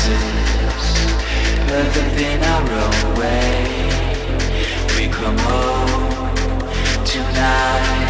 promises, perfect in our own way. We come home tonight.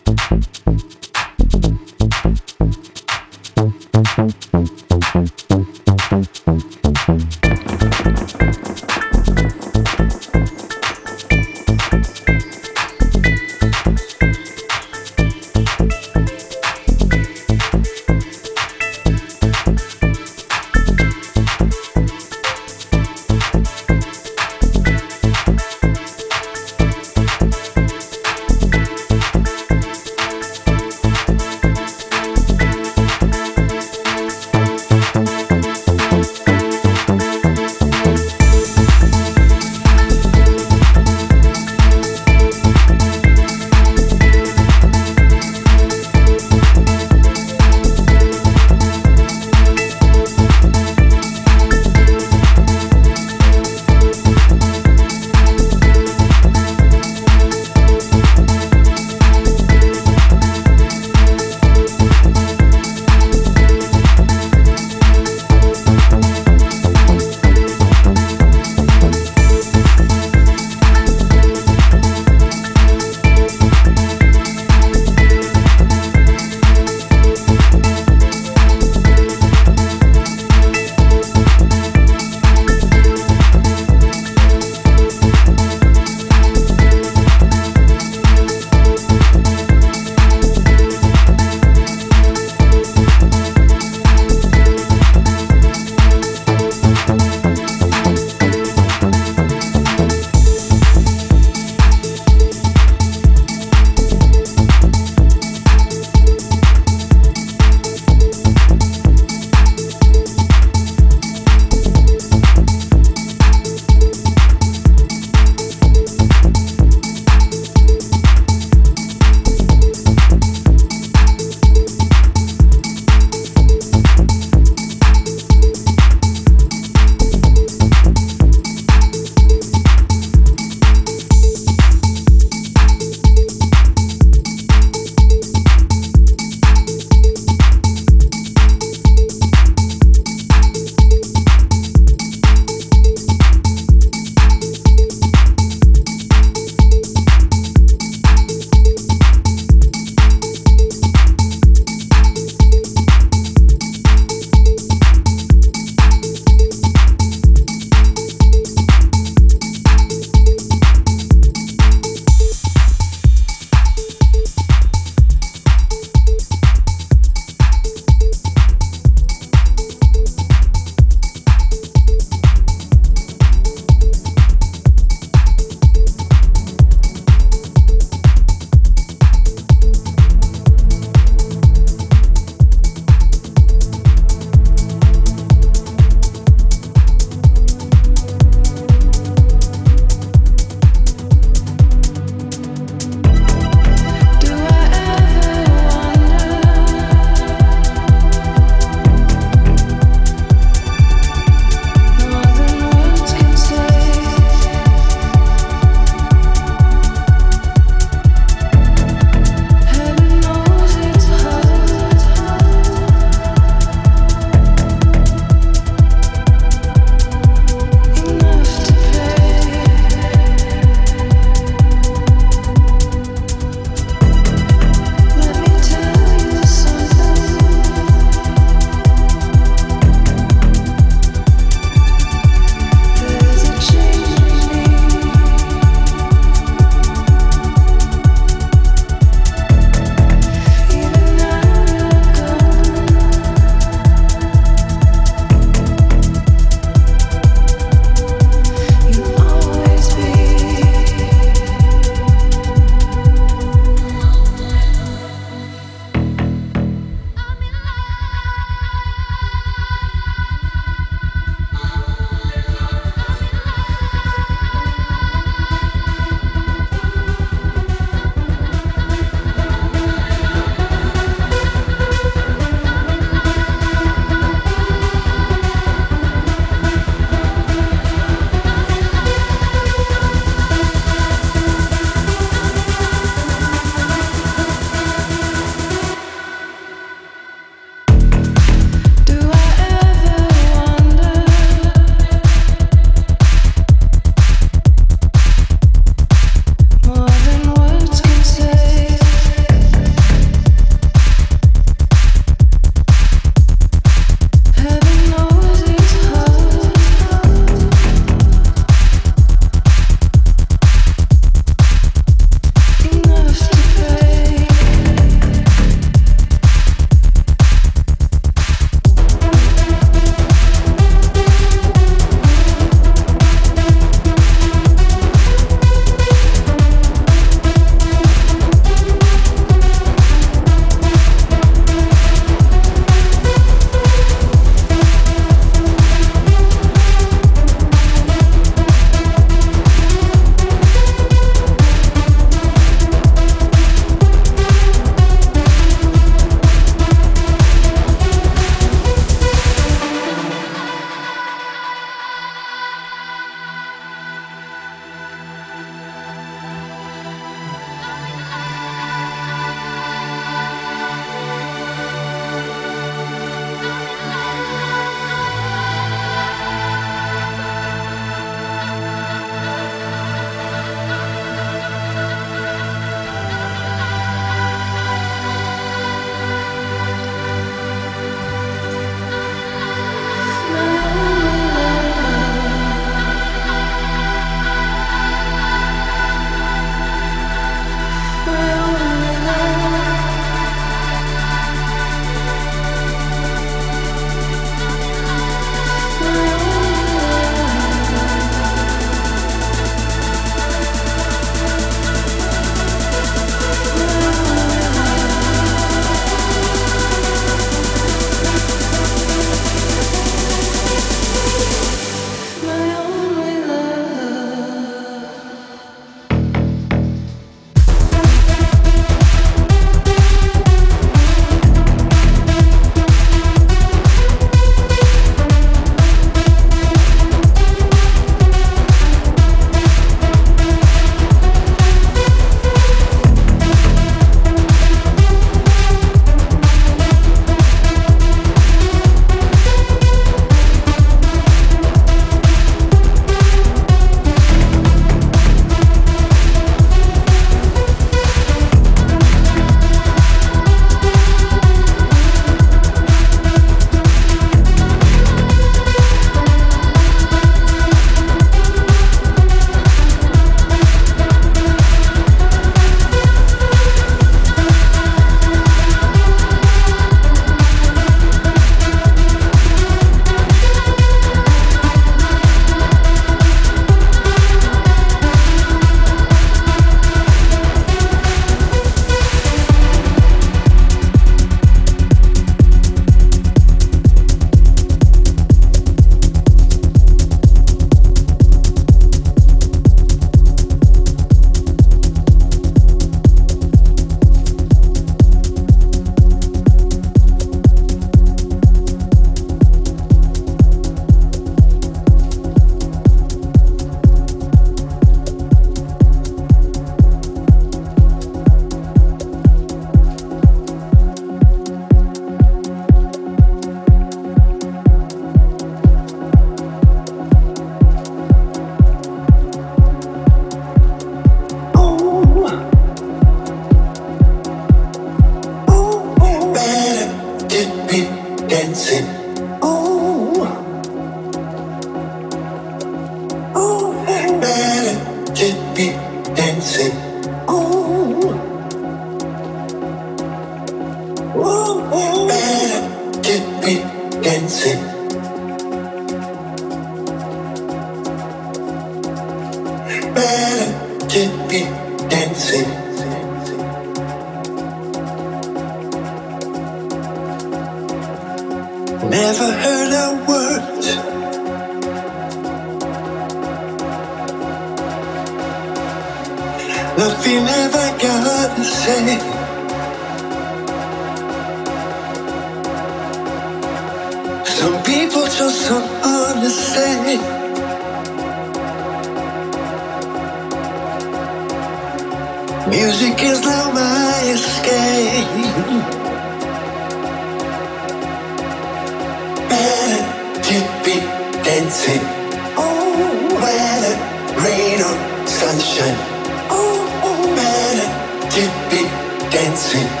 Dancing.